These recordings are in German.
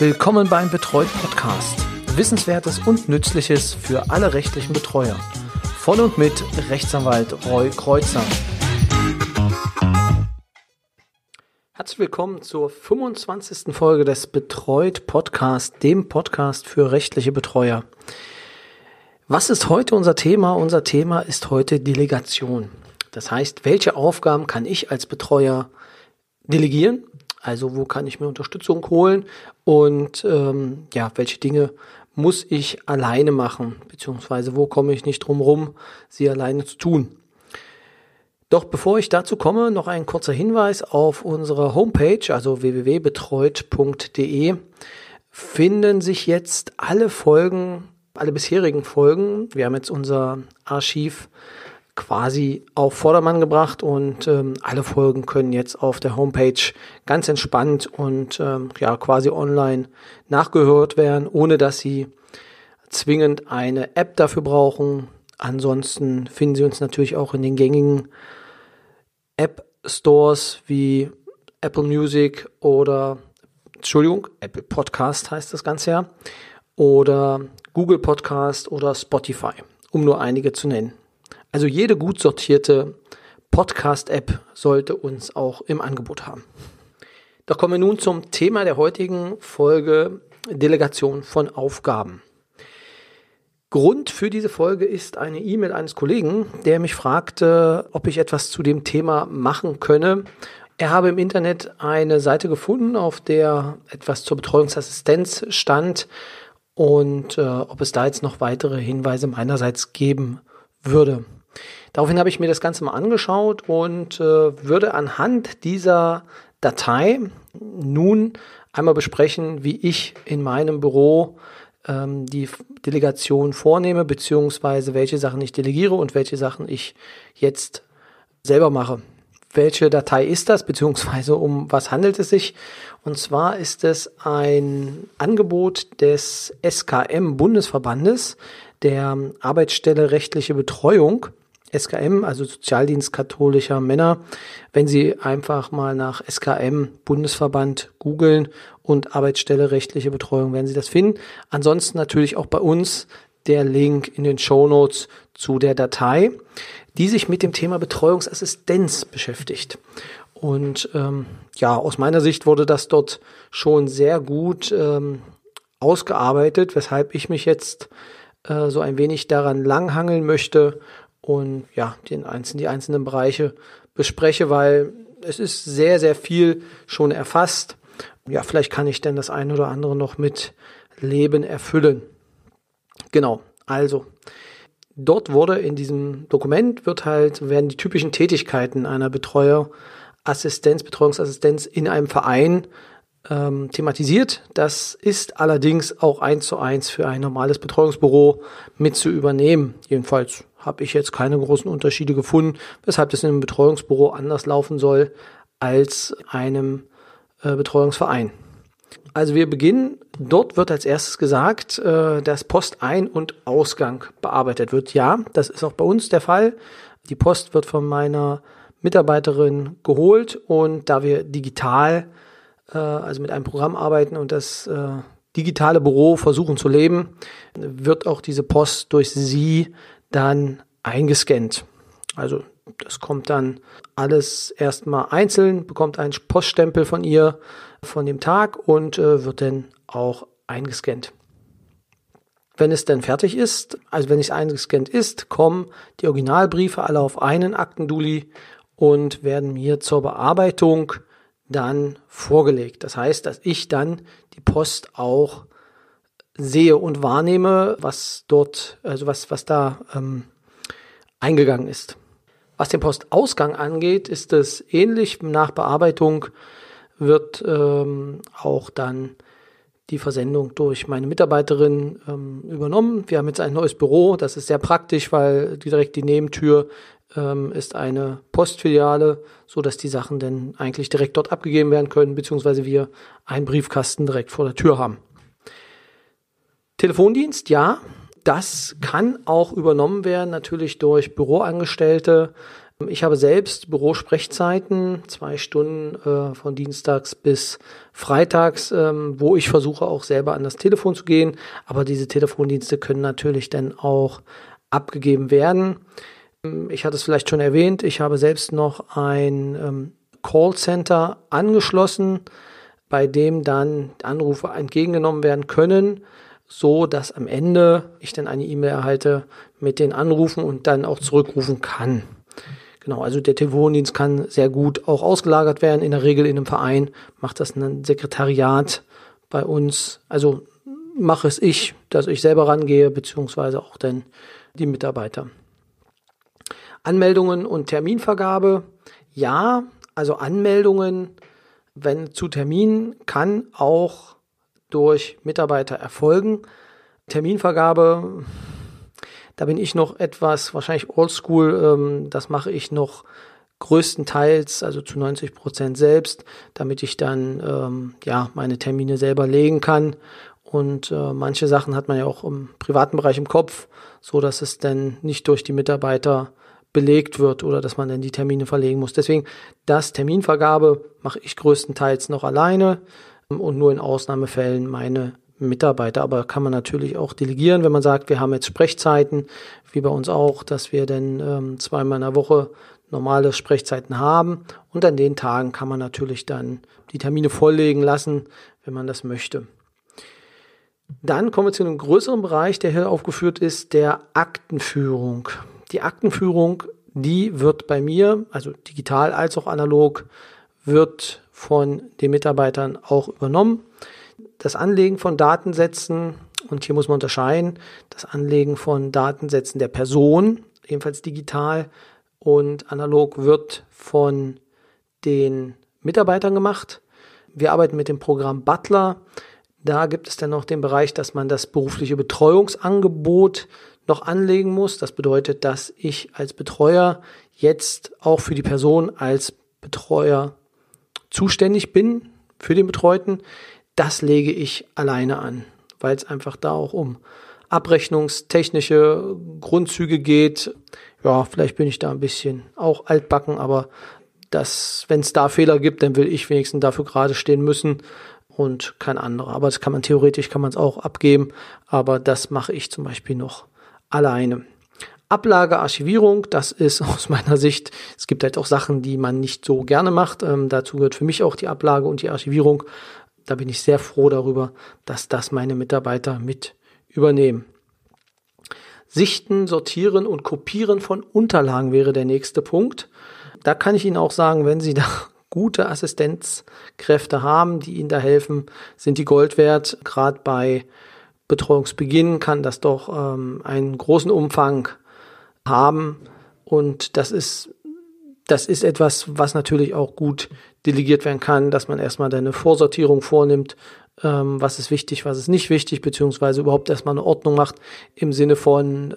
Willkommen beim Betreut Podcast. Wissenswertes und Nützliches für alle rechtlichen Betreuer. Von und mit Rechtsanwalt Roy Kreuzer. Herzlich willkommen zur 25. Folge des Betreut Podcast, dem Podcast für rechtliche Betreuer. Was ist heute unser Thema? Unser Thema ist heute Delegation. Das heißt, welche Aufgaben kann ich als Betreuer delegieren? Also wo kann ich mir Unterstützung holen und ähm, ja, welche Dinge muss ich alleine machen, beziehungsweise wo komme ich nicht drum rum, sie alleine zu tun. Doch bevor ich dazu komme, noch ein kurzer Hinweis auf unserer Homepage, also www.betreut.de, finden sich jetzt alle Folgen, alle bisherigen Folgen. Wir haben jetzt unser Archiv quasi auf Vordermann gebracht und ähm, alle Folgen können jetzt auf der Homepage ganz entspannt und ähm, ja quasi online nachgehört werden, ohne dass Sie zwingend eine App dafür brauchen. Ansonsten finden Sie uns natürlich auch in den gängigen App Stores wie Apple Music oder Entschuldigung, Apple Podcast heißt das Ganze ja oder Google Podcast oder Spotify, um nur einige zu nennen. Also jede gut sortierte Podcast-App sollte uns auch im Angebot haben. Doch kommen wir nun zum Thema der heutigen Folge Delegation von Aufgaben. Grund für diese Folge ist eine E-Mail eines Kollegen, der mich fragte, ob ich etwas zu dem Thema machen könne. Er habe im Internet eine Seite gefunden, auf der etwas zur Betreuungsassistenz stand und äh, ob es da jetzt noch weitere Hinweise meinerseits geben würde. Daraufhin habe ich mir das Ganze mal angeschaut und äh, würde anhand dieser Datei nun einmal besprechen, wie ich in meinem Büro ähm, die Delegation vornehme, beziehungsweise welche Sachen ich delegiere und welche Sachen ich jetzt selber mache. Welche Datei ist das, beziehungsweise um was handelt es sich? Und zwar ist es ein Angebot des SKM Bundesverbandes, der Arbeitsstelle rechtliche Betreuung. SKM, also Sozialdienst katholischer Männer. Wenn Sie einfach mal nach SKM Bundesverband googeln und Arbeitsstelle rechtliche Betreuung, werden Sie das finden. Ansonsten natürlich auch bei uns der Link in den Show Notes zu der Datei, die sich mit dem Thema Betreuungsassistenz beschäftigt. Und ähm, ja, aus meiner Sicht wurde das dort schon sehr gut ähm, ausgearbeitet, weshalb ich mich jetzt äh, so ein wenig daran langhangeln möchte und ja, den einzelnen, die einzelnen Bereiche bespreche, weil es ist sehr, sehr viel schon erfasst. Ja, vielleicht kann ich denn das eine oder andere noch mit Leben erfüllen. Genau, also dort wurde in diesem Dokument wird halt, werden die typischen Tätigkeiten einer Betreuerassistenz, Betreuungsassistenz in einem Verein ähm, thematisiert. Das ist allerdings auch eins zu eins für ein normales Betreuungsbüro mit zu übernehmen. Jedenfalls habe ich jetzt keine großen Unterschiede gefunden, weshalb das in einem Betreuungsbüro anders laufen soll als einem äh, Betreuungsverein. Also wir beginnen, dort wird als erstes gesagt, äh, dass Postein- und Ausgang bearbeitet wird. Ja, das ist auch bei uns der Fall. Die Post wird von meiner Mitarbeiterin geholt und da wir digital, äh, also mit einem Programm arbeiten und das äh, digitale Büro versuchen zu leben, wird auch diese Post durch sie dann eingescannt. Also das kommt dann alles erstmal einzeln, bekommt einen Poststempel von ihr von dem Tag und äh, wird dann auch eingescannt. Wenn es dann fertig ist, also wenn es eingescannt ist, kommen die Originalbriefe alle auf einen Aktenduli und werden mir zur Bearbeitung dann vorgelegt. Das heißt, dass ich dann die Post auch sehe und wahrnehme, was dort, also was, was da ähm, eingegangen ist. Was den Postausgang angeht, ist es ähnlich. Nach Bearbeitung wird ähm, auch dann die Versendung durch meine Mitarbeiterin ähm, übernommen. Wir haben jetzt ein neues Büro, das ist sehr praktisch, weil direkt die Nebentür ähm, ist eine Postfiliale, so dass die Sachen dann eigentlich direkt dort abgegeben werden können, beziehungsweise wir einen Briefkasten direkt vor der Tür haben. Telefondienst, ja, das kann auch übernommen werden, natürlich durch Büroangestellte. Ich habe selbst Bürosprechzeiten, zwei Stunden äh, von Dienstags bis Freitags, ähm, wo ich versuche auch selber an das Telefon zu gehen. Aber diese Telefondienste können natürlich dann auch abgegeben werden. Ähm, ich hatte es vielleicht schon erwähnt, ich habe selbst noch ein ähm, Callcenter angeschlossen, bei dem dann Anrufe entgegengenommen werden können, so dass am Ende ich dann eine E-Mail erhalte mit den Anrufen und dann auch zurückrufen kann. Genau, also der Telefondienst kann sehr gut auch ausgelagert werden. In der Regel in einem Verein macht das ein Sekretariat bei uns. Also mache es ich, dass ich selber rangehe, beziehungsweise auch dann die Mitarbeiter. Anmeldungen und Terminvergabe. Ja, also Anmeldungen, wenn zu Terminen, kann auch durch Mitarbeiter erfolgen. Terminvergabe da bin ich noch etwas, wahrscheinlich oldschool, ähm, das mache ich noch größtenteils, also zu 90 Prozent selbst, damit ich dann ähm, ja meine Termine selber legen kann. Und äh, manche Sachen hat man ja auch im privaten Bereich im Kopf, so dass es dann nicht durch die Mitarbeiter belegt wird oder dass man dann die Termine verlegen muss. Deswegen das Terminvergabe mache ich größtenteils noch alleine und nur in Ausnahmefällen meine Mitarbeiter, aber kann man natürlich auch delegieren, wenn man sagt, wir haben jetzt Sprechzeiten, wie bei uns auch, dass wir dann ähm, zweimal in der Woche normale Sprechzeiten haben und an den Tagen kann man natürlich dann die Termine volllegen lassen, wenn man das möchte. Dann kommen wir zu einem größeren Bereich, der hier aufgeführt ist, der Aktenführung. Die Aktenführung, die wird bei mir, also digital als auch analog, wird von den Mitarbeitern auch übernommen das Anlegen von Datensätzen, und hier muss man unterscheiden, das Anlegen von Datensätzen der Person, ebenfalls digital und analog, wird von den Mitarbeitern gemacht. Wir arbeiten mit dem Programm Butler. Da gibt es dann noch den Bereich, dass man das berufliche Betreuungsangebot noch anlegen muss. Das bedeutet, dass ich als Betreuer jetzt auch für die Person als Betreuer zuständig bin, für den Betreuten das lege ich alleine an, weil es einfach da auch um abrechnungstechnische Grundzüge geht. Ja, vielleicht bin ich da ein bisschen auch altbacken, aber das, wenn es da Fehler gibt, dann will ich wenigstens dafür gerade stehen müssen und kein anderer. Aber das kann man theoretisch, kann man es auch abgeben, aber das mache ich zum Beispiel noch alleine. Ablage, Archivierung, das ist aus meiner Sicht, es gibt halt auch Sachen, die man nicht so gerne macht. Ähm, dazu gehört für mich auch die Ablage und die Archivierung. Da bin ich sehr froh darüber, dass das meine Mitarbeiter mit übernehmen. Sichten, sortieren und kopieren von Unterlagen wäre der nächste Punkt. Da kann ich Ihnen auch sagen, wenn Sie da gute Assistenzkräfte haben, die Ihnen da helfen, sind die Gold wert. Gerade bei Betreuungsbeginn kann das doch ähm, einen großen Umfang haben. Und das ist das ist etwas, was natürlich auch gut delegiert werden kann, dass man erstmal eine Vorsortierung vornimmt, ähm, was ist wichtig, was ist nicht wichtig, beziehungsweise überhaupt erstmal eine Ordnung macht im Sinne von,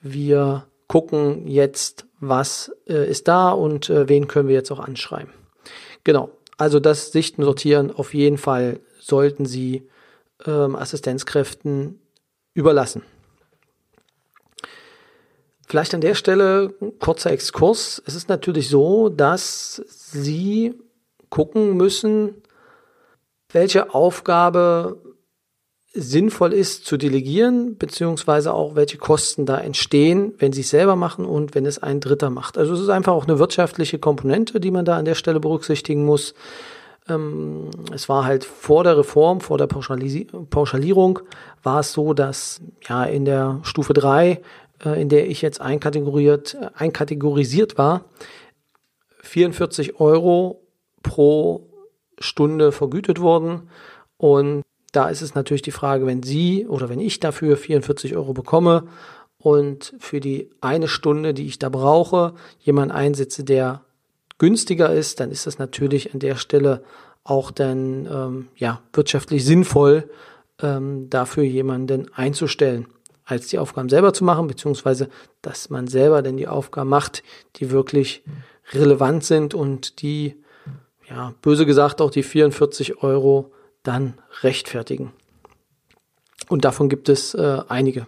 wir gucken jetzt, was äh, ist da und äh, wen können wir jetzt auch anschreiben. Genau, also das Sichten, Sortieren auf jeden Fall sollten Sie ähm, Assistenzkräften überlassen. Vielleicht an der Stelle kurzer Exkurs. Es ist natürlich so, dass Sie gucken müssen, welche Aufgabe sinnvoll ist zu delegieren, beziehungsweise auch welche Kosten da entstehen, wenn Sie es selber machen und wenn es ein Dritter macht. Also es ist einfach auch eine wirtschaftliche Komponente, die man da an der Stelle berücksichtigen muss. Ähm, es war halt vor der Reform, vor der Pauschalierung, war es so, dass ja in der Stufe 3 äh, in der ich jetzt einkategoriert, äh, einkategorisiert war, 44 Euro pro Stunde vergütet wurden. Und da ist es natürlich die Frage, wenn Sie oder wenn ich dafür 44 Euro bekomme und für die eine Stunde, die ich da brauche, jemand einsetze, der günstiger ist, dann ist das natürlich an der Stelle auch dann ähm, ja wirtschaftlich sinnvoll, ähm, dafür jemanden einzustellen als die Aufgaben selber zu machen, beziehungsweise dass man selber denn die Aufgaben macht, die wirklich relevant sind und die, ja, böse gesagt, auch die 44 Euro dann rechtfertigen. Und davon gibt es äh, einige.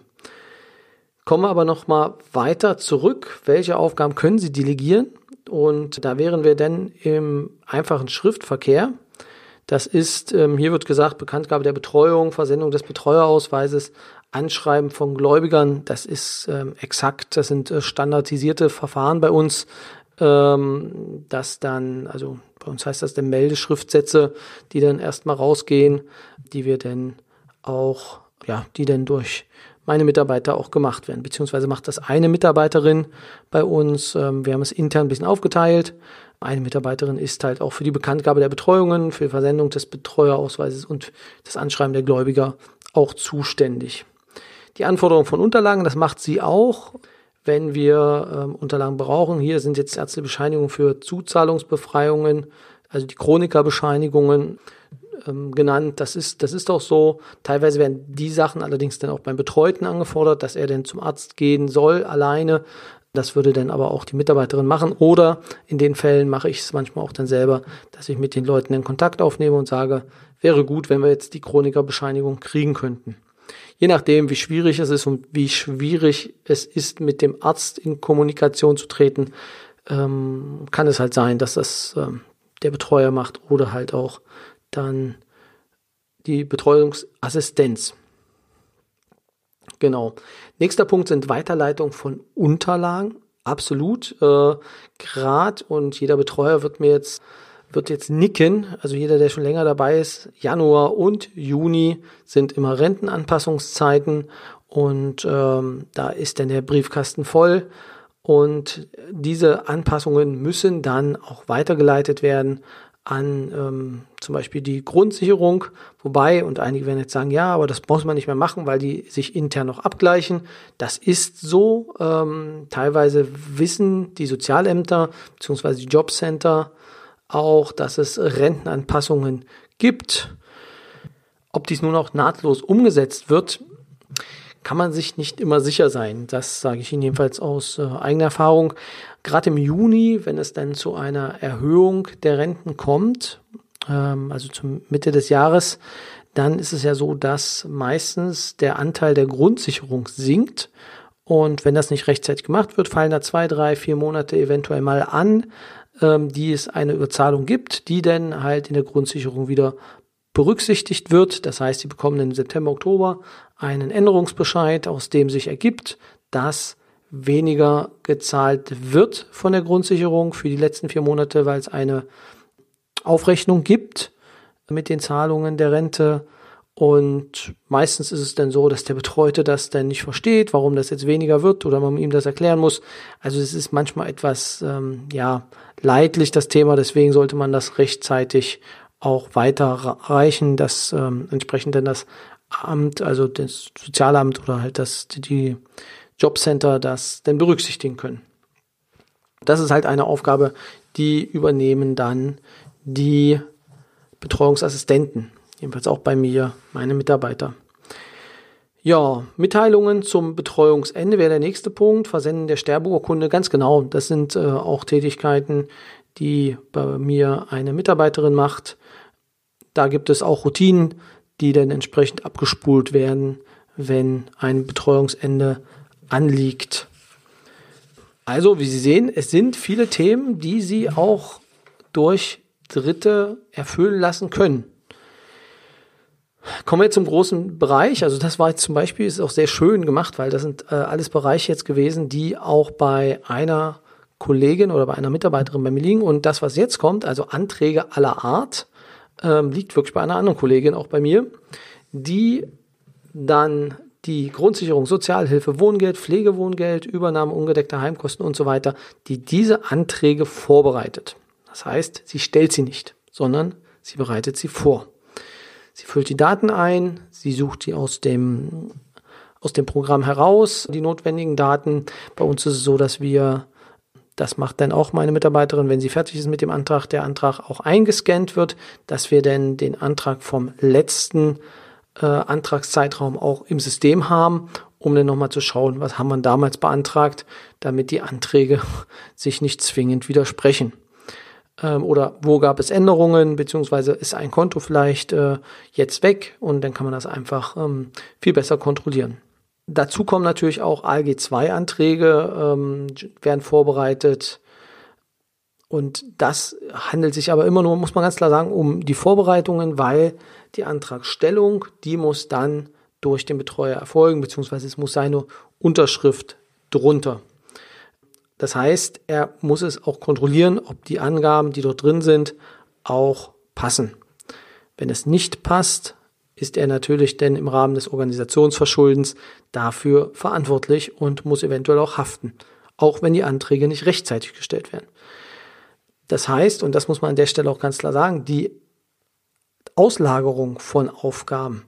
Kommen wir aber noch mal weiter zurück. Welche Aufgaben können Sie delegieren? Und da wären wir denn im einfachen Schriftverkehr. Das ist, ähm, hier wird gesagt, Bekanntgabe der Betreuung, Versendung des Betreuerausweises, Anschreiben von Gläubigern. Das ist ähm, exakt, das sind äh, standardisierte Verfahren bei uns, ähm, dass dann, also bei uns heißt das dann Meldeschriftsätze, die dann erstmal rausgehen, die wir dann auch, ja, die dann durch meine Mitarbeiter auch gemacht werden. Beziehungsweise macht das eine Mitarbeiterin bei uns. Ähm, wir haben es intern ein bisschen aufgeteilt. Eine Mitarbeiterin ist halt auch für die Bekanntgabe der Betreuungen, für die Versendung des Betreuerausweises und das Anschreiben der Gläubiger auch zuständig. Die Anforderung von Unterlagen, das macht sie auch, wenn wir ähm, Unterlagen brauchen. Hier sind jetzt ärztliche Bescheinigungen für Zuzahlungsbefreiungen, also die Chronikerbescheinigungen ähm, genannt. Das ist, das ist auch so. Teilweise werden die Sachen allerdings dann auch beim Betreuten angefordert, dass er denn zum Arzt gehen soll, alleine. Das würde dann aber auch die Mitarbeiterin machen. Oder in den Fällen mache ich es manchmal auch dann selber, dass ich mit den Leuten in Kontakt aufnehme und sage, wäre gut, wenn wir jetzt die Chronikerbescheinigung kriegen könnten. Je nachdem, wie schwierig es ist und wie schwierig es ist, mit dem Arzt in Kommunikation zu treten, ähm, kann es halt sein, dass das ähm, der Betreuer macht oder halt auch dann die Betreuungsassistenz. Genau. Nächster Punkt sind Weiterleitung von Unterlagen. Absolut. Äh, Grad und jeder Betreuer wird mir jetzt wird jetzt nicken. Also jeder, der schon länger dabei ist, Januar und Juni sind immer Rentenanpassungszeiten und ähm, da ist dann der Briefkasten voll. Und diese Anpassungen müssen dann auch weitergeleitet werden an ähm, zum Beispiel die Grundsicherung, wobei, und einige werden jetzt sagen, ja, aber das muss man nicht mehr machen, weil die sich intern noch abgleichen. Das ist so. Ähm, teilweise wissen die Sozialämter bzw. die Jobcenter auch, dass es Rentenanpassungen gibt. Ob dies nun auch nahtlos umgesetzt wird, kann man sich nicht immer sicher sein. Das sage ich Ihnen jedenfalls aus äh, eigener Erfahrung. Gerade im Juni, wenn es dann zu einer Erhöhung der Renten kommt, ähm, also zur Mitte des Jahres, dann ist es ja so, dass meistens der Anteil der Grundsicherung sinkt. Und wenn das nicht rechtzeitig gemacht wird, fallen da zwei, drei, vier Monate eventuell mal an, ähm, die es eine Überzahlung gibt, die dann halt in der Grundsicherung wieder berücksichtigt wird. Das heißt, sie bekommen im September, Oktober einen Änderungsbescheid, aus dem sich ergibt, dass weniger gezahlt wird von der Grundsicherung für die letzten vier Monate, weil es eine Aufrechnung gibt mit den Zahlungen der Rente. Und meistens ist es dann so, dass der Betreute das dann nicht versteht, warum das jetzt weniger wird oder man ihm das erklären muss. Also es ist manchmal etwas ähm, ja leidlich das Thema, deswegen sollte man das rechtzeitig auch weiterreichen, dass ähm, entsprechend dann das Amt, also das Sozialamt oder halt das, die Jobcenter das denn berücksichtigen können. Das ist halt eine Aufgabe, die übernehmen dann die Betreuungsassistenten, jedenfalls auch bei mir, meine Mitarbeiter. Ja, Mitteilungen zum Betreuungsende wäre der nächste Punkt. Versenden der Sterbeurkunde, ganz genau. Das sind äh, auch Tätigkeiten, die bei mir eine Mitarbeiterin macht. Da gibt es auch Routinen, die dann entsprechend abgespult werden, wenn ein Betreuungsende anliegt. Also, wie Sie sehen, es sind viele Themen, die Sie auch durch Dritte erfüllen lassen können. Kommen wir zum großen Bereich. Also das war jetzt zum Beispiel, ist auch sehr schön gemacht, weil das sind äh, alles Bereiche jetzt gewesen, die auch bei einer Kollegin oder bei einer Mitarbeiterin bei mir liegen. Und das, was jetzt kommt, also Anträge aller Art, ähm, liegt wirklich bei einer anderen Kollegin, auch bei mir, die dann die Grundsicherung, Sozialhilfe, Wohngeld, Pflegewohngeld, Übernahme ungedeckter Heimkosten und so weiter, die diese Anträge vorbereitet. Das heißt, sie stellt sie nicht, sondern sie bereitet sie vor. Sie füllt die Daten ein, sie sucht die aus dem, aus dem Programm heraus, die notwendigen Daten. Bei uns ist es so, dass wir das macht dann auch meine Mitarbeiterin, wenn sie fertig ist mit dem Antrag, der Antrag auch eingescannt wird, dass wir dann den Antrag vom letzten äh, Antragszeitraum auch im System haben, um dann nochmal zu schauen, was haben wir damals beantragt, damit die Anträge sich nicht zwingend widersprechen. Ähm, oder wo gab es Änderungen, beziehungsweise ist ein Konto vielleicht äh, jetzt weg und dann kann man das einfach ähm, viel besser kontrollieren. Dazu kommen natürlich auch ALG-2-Anträge, ähm, werden vorbereitet. Und das handelt sich aber immer nur, muss man ganz klar sagen, um die Vorbereitungen, weil die Antragstellung, die muss dann durch den Betreuer erfolgen, beziehungsweise es muss seine Unterschrift drunter. Das heißt, er muss es auch kontrollieren, ob die Angaben, die dort drin sind, auch passen. Wenn es nicht passt, ist er natürlich denn im Rahmen des Organisationsverschuldens dafür verantwortlich und muss eventuell auch haften, auch wenn die Anträge nicht rechtzeitig gestellt werden. Das heißt, und das muss man an der Stelle auch ganz klar sagen, die Auslagerung von Aufgaben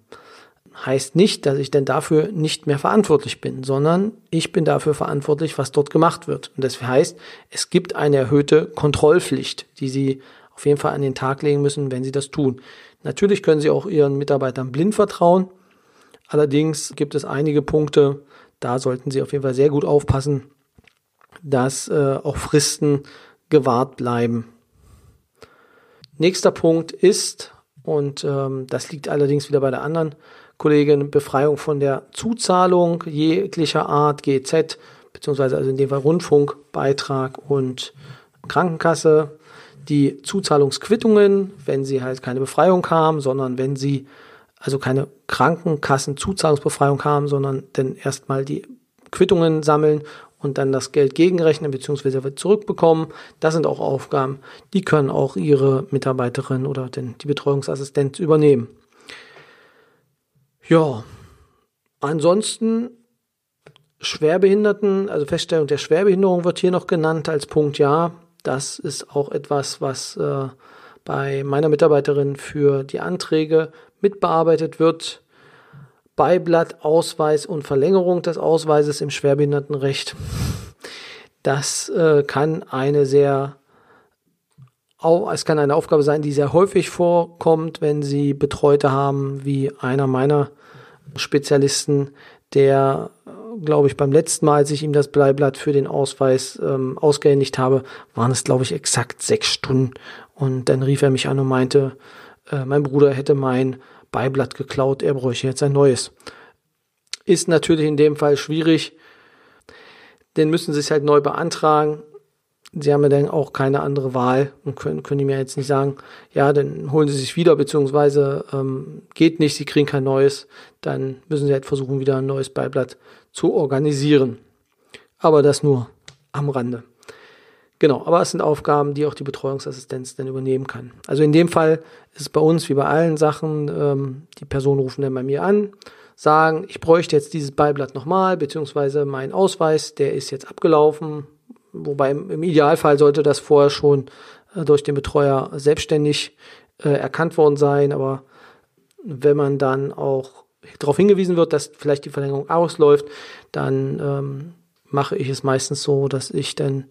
heißt nicht, dass ich denn dafür nicht mehr verantwortlich bin, sondern ich bin dafür verantwortlich, was dort gemacht wird. Und das heißt, es gibt eine erhöhte Kontrollpflicht, die Sie auf jeden Fall an den Tag legen müssen, wenn Sie das tun. Natürlich können Sie auch Ihren Mitarbeitern blind vertrauen. Allerdings gibt es einige Punkte, da sollten Sie auf jeden Fall sehr gut aufpassen, dass äh, auch Fristen gewahrt bleiben. Nächster Punkt ist, und ähm, das liegt allerdings wieder bei der anderen Kollegin, Befreiung von der Zuzahlung jeglicher Art, GZ, beziehungsweise also in dem Fall Rundfunkbeitrag und Krankenkasse, die Zuzahlungsquittungen, wenn sie halt keine Befreiung haben, sondern wenn sie also keine Krankenkassenzuzahlungsbefreiung haben, sondern dann erstmal die Quittungen sammeln und dann das Geld gegenrechnen bzw. zurückbekommen. Das sind auch Aufgaben, die können auch ihre Mitarbeiterin oder den, die Betreuungsassistent übernehmen. Ja, ansonsten Schwerbehinderten, also Feststellung der Schwerbehinderung wird hier noch genannt als Punkt, ja. Das ist auch etwas, was äh, bei meiner Mitarbeiterin für die Anträge mitbearbeitet wird. Beiblatt, Ausweis und Verlängerung des Ausweises im Schwerbehindertenrecht. Das äh, kann eine sehr es kann eine Aufgabe sein, die sehr häufig vorkommt, wenn Sie Betreute haben, wie einer meiner Spezialisten, der, glaube ich, beim letzten Mal, als ich ihm das Bleiblatt für den Ausweis ähm, ausgehändigt habe, waren es, glaube ich, exakt sechs Stunden. Und dann rief er mich an und meinte, äh, mein Bruder hätte mein Beiblatt geklaut, er bräuchte jetzt ein neues. Ist natürlich in dem Fall schwierig, denn müssen sie es halt neu beantragen. Sie haben ja dann auch keine andere Wahl und können, können mir jetzt nicht sagen, ja, dann holen Sie sich wieder, beziehungsweise ähm, geht nicht, Sie kriegen kein neues, dann müssen Sie halt versuchen, wieder ein neues Beiblatt zu organisieren. Aber das nur am Rande. Genau, aber es sind Aufgaben, die auch die Betreuungsassistenz dann übernehmen kann. Also in dem Fall ist es bei uns wie bei allen Sachen, ähm, die Personen rufen dann bei mir an, sagen, ich bräuchte jetzt dieses Beiblatt nochmal, beziehungsweise mein Ausweis, der ist jetzt abgelaufen, wobei im, Idealfall sollte das vorher schon äh, durch den Betreuer selbstständig äh, erkannt worden sein, aber wenn man dann auch darauf hingewiesen wird, dass vielleicht die Verlängerung ausläuft, dann ähm, mache ich es meistens so, dass ich dann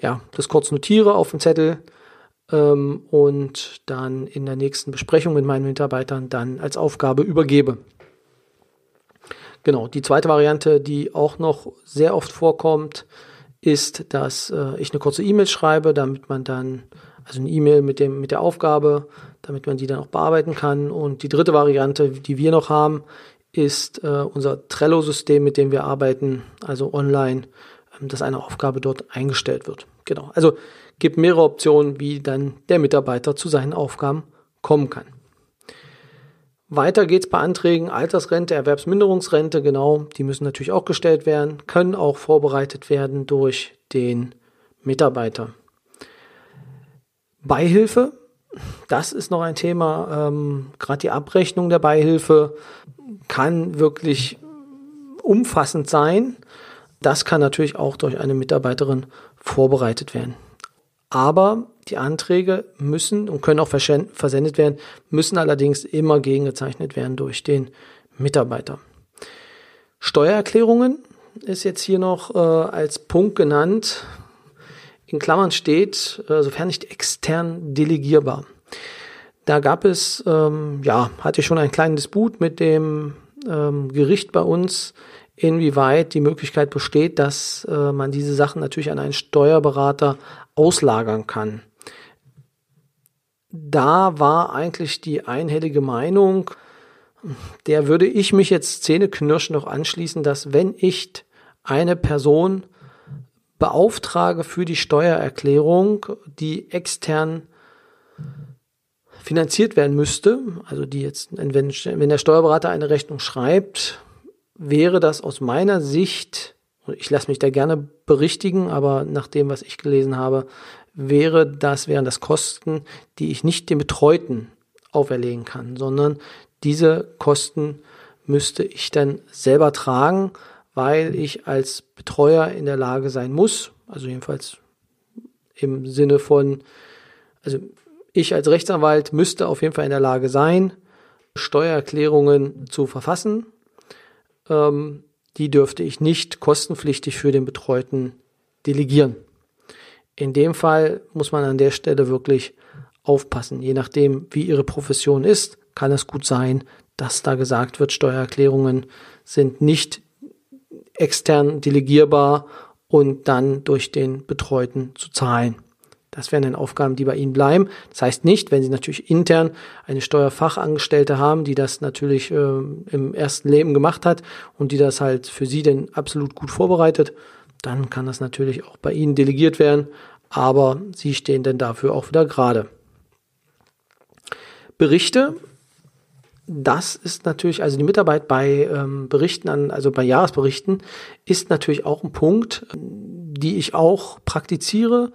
ja, das kurz notiere auf dem Zettel ähm, und dann in der nächsten Besprechung mit meinen Mitarbeitern dann als Aufgabe übergebe. Genau, die zweite Variante, die auch noch sehr oft vorkommt, ist, dass äh, ich eine kurze E-Mail schreibe, damit man dann, also eine E-Mail mit, mit der Aufgabe, damit man die dann auch bearbeiten kann. Und die dritte Variante, die wir noch haben, ist äh, unser Trello-System, mit dem wir arbeiten, also online ähm, dass eine Aufgabe dort eingestellt wird. Genau. Also gibt mehrere Optionen, wie dann der Mitarbeiter zu seinen Aufgaben kommen kann. Weiter geht's bei Anträgen Altersrente, Erwerbsminderungsrente, genau, die müssen natürlich auch gestellt werden, können auch vorbereitet werden durch den Mitarbeiter. Beihilfe, das ist noch ein Thema. Ähm, Gerade die Abrechnung der Beihilfe kann wirklich umfassend sein. Das kann natürlich auch durch eine Mitarbeiterin vorbereitet werden. Aber die Anträge müssen und können auch versendet werden, müssen allerdings immer gegengezeichnet werden durch den Mitarbeiter. Steuererklärungen ist jetzt hier noch äh, als Punkt genannt. In Klammern steht, äh, sofern nicht extern delegierbar. Da gab es, ähm, ja, hatte ich schon einen kleinen Disput mit dem ähm, Gericht bei uns, inwieweit die Möglichkeit besteht, dass äh, man diese Sachen natürlich an einen Steuerberater auslagern kann. Da war eigentlich die einhellige Meinung, der würde ich mich jetzt zähneknirschen noch anschließen, dass wenn ich eine Person beauftrage für die Steuererklärung, die extern finanziert werden müsste, also die jetzt, wenn, der Steuerberater eine Rechnung schreibt, wäre das aus meiner Sicht, und ich lasse mich da gerne berichtigen, aber nach dem, was ich gelesen habe, wäre das, wären das Kosten, die ich nicht dem Betreuten auferlegen kann, sondern diese Kosten müsste ich dann selber tragen, weil ich als Betreuer in der Lage sein muss, also jedenfalls im Sinne von, also ich als Rechtsanwalt müsste auf jeden Fall in der Lage sein, Steuererklärungen zu verfassen. Ähm, die dürfte ich nicht kostenpflichtig für den Betreuten delegieren. In dem Fall muss man an der Stelle wirklich aufpassen. Je nachdem, wie Ihre Profession ist, kann es gut sein, dass da gesagt wird, Steuererklärungen sind nicht extern delegierbar und dann durch den Betreuten zu zahlen. Das wären dann Aufgaben, die bei Ihnen bleiben. Das heißt nicht, wenn Sie natürlich intern eine Steuerfachangestellte haben, die das natürlich äh, im ersten Leben gemacht hat und die das halt für Sie denn absolut gut vorbereitet, dann kann das natürlich auch bei Ihnen delegiert werden, aber Sie stehen dann dafür auch wieder gerade. Berichte das ist natürlich, also die Mitarbeit bei ähm, Berichten an, also bei Jahresberichten, ist natürlich auch ein Punkt, die ich auch praktiziere.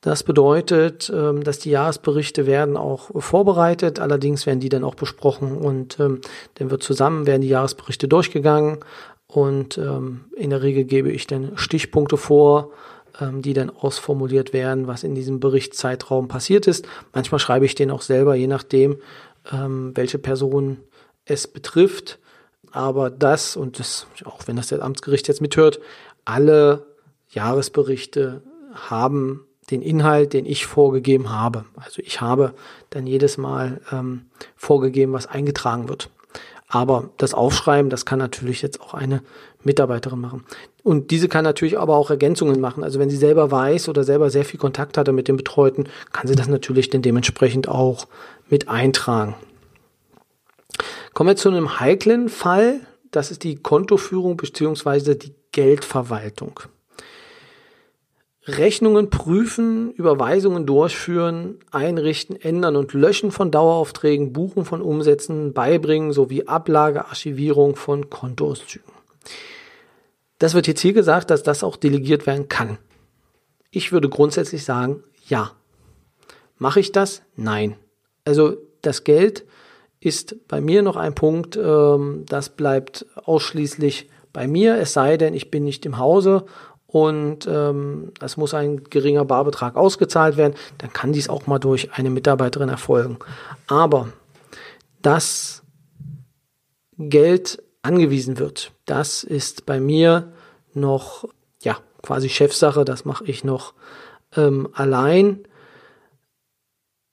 Das bedeutet, ähm, dass die Jahresberichte werden auch vorbereitet, allerdings werden die dann auch besprochen und ähm, dann wird zusammen werden die Jahresberichte durchgegangen und ähm, in der Regel gebe ich dann Stichpunkte vor, ähm, die dann ausformuliert werden, was in diesem Berichtszeitraum passiert ist. Manchmal schreibe ich den auch selber, je nachdem, ähm, welche Person es betrifft. Aber das, und das, auch wenn das der Amtsgericht jetzt mithört, alle Jahresberichte haben den Inhalt, den ich vorgegeben habe. Also ich habe dann jedes Mal ähm, vorgegeben, was eingetragen wird. Aber das Aufschreiben, das kann natürlich jetzt auch eine Mitarbeiterin machen. Und diese kann natürlich aber auch Ergänzungen machen. Also wenn sie selber weiß oder selber sehr viel Kontakt hatte mit dem Betreuten, kann sie das natürlich dann dementsprechend auch mit eintragen. Kommen wir zu einem heiklen Fall. Das ist die Kontoführung bzw. die Geldverwaltung. Rechnungen prüfen, Überweisungen durchführen, einrichten, ändern und löschen von Daueraufträgen, Buchen von Umsätzen, beibringen sowie Ablage, Archivierung von Kontoauszügen. Das wird jetzt hier gesagt, dass das auch delegiert werden kann. Ich würde grundsätzlich sagen, ja. Mache ich das? Nein. Also das Geld ist bei mir noch ein Punkt, ähm, das bleibt ausschließlich bei mir, es sei denn, ich bin nicht im Hause und ähm, es muss ein geringer Barbetrag ausgezahlt werden, dann kann dies auch mal durch eine Mitarbeiterin erfolgen. Aber dass Geld angewiesen wird, das ist bei mir noch ja quasi Chefsache, das mache ich noch ähm, allein.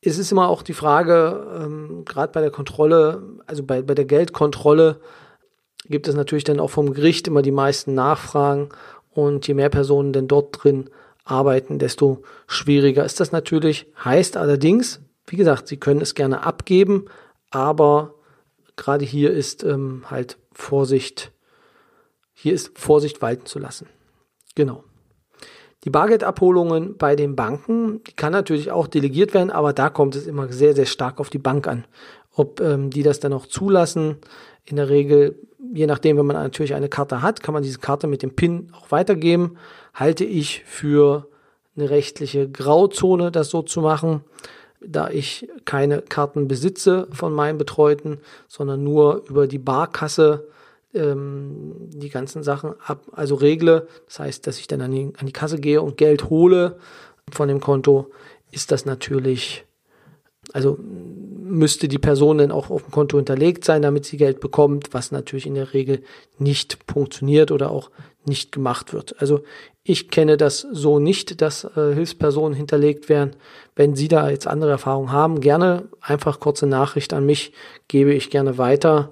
Es ist immer auch die Frage, ähm, gerade bei der Kontrolle, also bei, bei der Geldkontrolle, gibt es natürlich dann auch vom Gericht immer die meisten Nachfragen und je mehr Personen denn dort drin arbeiten, desto schwieriger ist das natürlich. Heißt allerdings, wie gesagt, Sie können es gerne abgeben, aber gerade hier ist ähm, halt Vorsicht, hier ist Vorsicht walten zu lassen. Genau. Die Bargeldabholungen bei den Banken, die kann natürlich auch delegiert werden, aber da kommt es immer sehr, sehr stark auf die Bank an. Ob ähm, die das dann auch zulassen. In der Regel, je nachdem, wenn man natürlich eine Karte hat, kann man diese Karte mit dem PIN auch weitergeben. Halte ich für eine rechtliche Grauzone, das so zu machen, da ich keine Karten besitze von meinen Betreuten, sondern nur über die Barkasse ähm, die ganzen Sachen ab, also regle. Das heißt, dass ich dann an die, an die Kasse gehe und Geld hole von dem Konto, ist das natürlich, also müsste die Person dann auch auf dem Konto hinterlegt sein, damit sie Geld bekommt, was natürlich in der Regel nicht funktioniert oder auch nicht gemacht wird. Also ich kenne das so nicht, dass äh, Hilfspersonen hinterlegt werden. Wenn Sie da jetzt andere Erfahrungen haben, gerne einfach kurze Nachricht an mich, gebe ich gerne weiter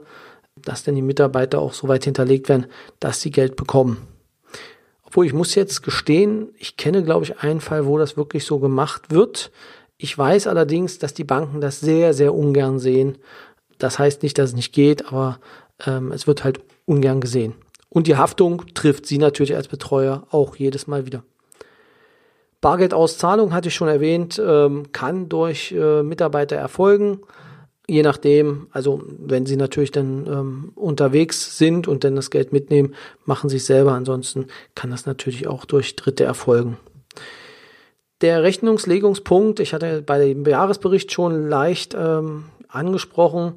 dass denn die Mitarbeiter auch so weit hinterlegt werden, dass sie Geld bekommen. Obwohl ich muss jetzt gestehen, ich kenne, glaube ich, einen Fall, wo das wirklich so gemacht wird. Ich weiß allerdings, dass die Banken das sehr, sehr ungern sehen, Das heißt nicht, dass es nicht geht, aber ähm, es wird halt ungern gesehen. Und die Haftung trifft Sie natürlich als Betreuer auch jedes Mal wieder. Bargeldauszahlung hatte ich schon erwähnt, ähm, kann durch äh, Mitarbeiter erfolgen. Je nachdem, also wenn sie natürlich dann ähm, unterwegs sind und dann das Geld mitnehmen, machen sie es selber. Ansonsten kann das natürlich auch durch Dritte erfolgen. Der Rechnungslegungspunkt, ich hatte bei dem Jahresbericht schon leicht ähm, angesprochen,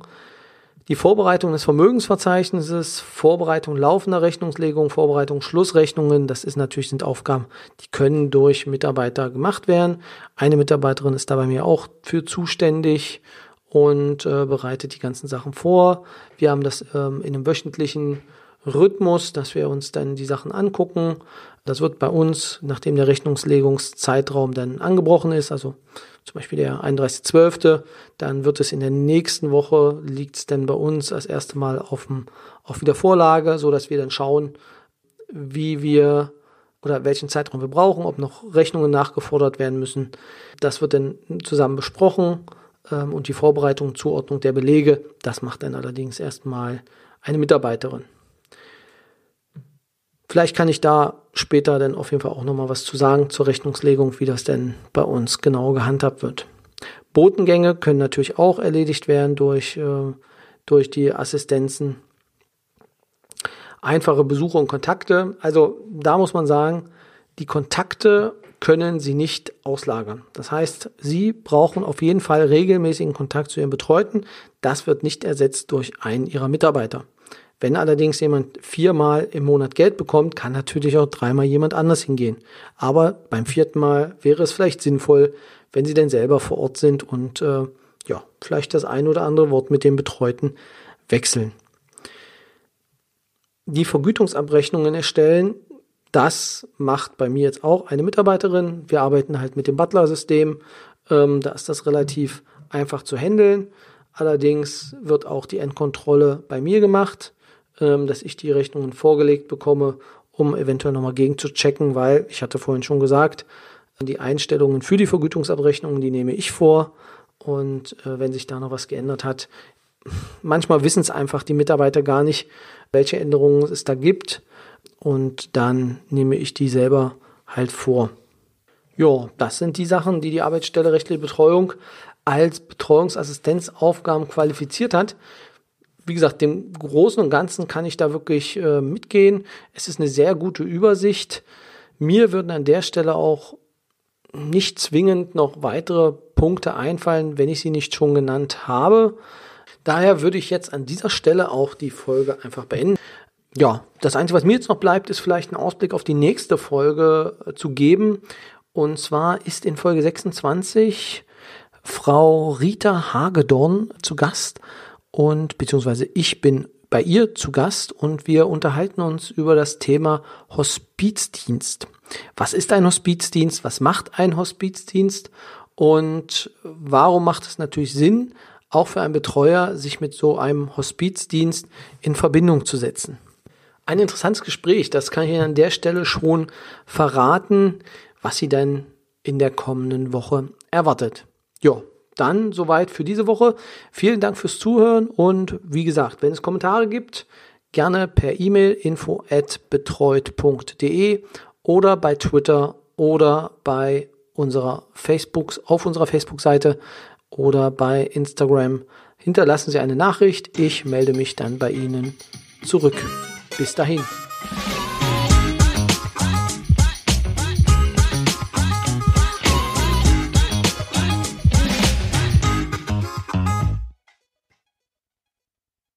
die Vorbereitung des Vermögensverzeichnisses, Vorbereitung laufender Rechnungslegung, Vorbereitung Schlussrechnungen, das ist natürlich sind Aufgaben, die können durch Mitarbeiter gemacht werden. Eine Mitarbeiterin ist da bei mir auch für zuständig und äh, bereitet die ganzen Sachen vor. Wir haben das ähm, in einem wöchentlichen Rhythmus, dass wir uns dann die Sachen angucken. Das wird bei uns, nachdem der Rechnungslegungszeitraum dann angebrochen ist, also zum Beispiel der 31.12., dann wird es in der nächsten Woche, liegt es dann bei uns das erste Mal auf, dem, auf Wiedervorlage, so dass wir dann schauen, wie wir oder welchen Zeitraum wir brauchen, ob noch Rechnungen nachgefordert werden müssen. Das wird dann zusammen besprochen ähm, und die Vorbereitung, Zuordnung der Belege, das macht dann allerdings erstmal eine Mitarbeiterin. Vielleicht kann ich da später dann auf jeden Fall auch nochmal was zu sagen zur Rechnungslegung, wie das denn bei uns genau gehandhabt wird. Botengänge können natürlich auch erledigt werden durch, äh, durch die Assistenzen. Einfache Besuche und Kontakte. Also da muss man sagen, die Kontakte können Sie nicht auslagern. Das heißt, Sie brauchen auf jeden Fall regelmäßigen Kontakt zu Ihren Betreuten. Das wird nicht ersetzt durch einen Ihrer Mitarbeiter. Wenn allerdings jemand viermal im Monat Geld bekommt, kann natürlich auch dreimal jemand anders hingehen. Aber beim vierten Mal wäre es vielleicht sinnvoll, wenn Sie denn selber vor Ort sind und äh, ja, vielleicht das ein oder andere Wort mit dem Betreuten wechseln. Die Vergütungsabrechnungen erstellen, das macht bei mir jetzt auch eine Mitarbeiterin. Wir arbeiten halt mit dem Butler-System. Ähm, da ist das relativ einfach zu handeln. Allerdings wird auch die Endkontrolle bei mir gemacht ähm, dass ich die Rechnungen vorgelegt bekomme, um eventuell nochmal gegen zu checken, weil ich hatte vorhin schon gesagt, die Einstellungen für die Vergütungsabrechnungen, die nehme ich vor. Und äh, wenn sich da noch was geändert hat, manchmal wissen es einfach die Mitarbeiter gar nicht, welche Änderungen es da gibt. Und dann nehme ich die selber halt vor. Ja, das sind die Sachen, die die Arbeitsstelle rechtliche Betreuung als Betreuungsassistenzaufgaben qualifiziert hat wie gesagt, dem Großen und Ganzen kann ich da wirklich äh, mitgehen. Es ist eine sehr gute Übersicht. Mir würden an der Stelle auch nicht zwingend noch weitere Punkte einfallen, wenn ich sie nicht schon genannt habe. Daher würde ich jetzt an dieser Stelle auch die Folge einfach beenden. Ja, das Einzige, was mir jetzt noch bleibt, ist vielleicht einen Ausblick auf die nächste Folge äh, zu geben. Und zwar ist in Folge 26 Frau Rita Hagedorn zu Gast und beziehungsweise ich bin bei ihr zu Gast und wir unterhalten uns über das Thema Hospizdienst. Was ist ein Hospizdienst? Was macht ein Hospizdienst? Und warum macht es natürlich Sinn, auch für einen Betreuer, sich mit so einem Hospizdienst in Verbindung zu setzen? Ein interessantes Gespräch, das kann ich Ihnen an der Stelle schon verraten, was Sie dann in der kommenden Woche erwartet. Ja, dann soweit für diese Woche. Vielen Dank fürs Zuhören und wie gesagt, wenn es Kommentare gibt, gerne per E-Mail info at betreut.de oder bei Twitter oder bei unserer Facebook, auf unserer Facebook-Seite oder bei Instagram. Hinterlassen Sie eine Nachricht. Ich melde mich dann bei Ihnen zurück. Bis dahin.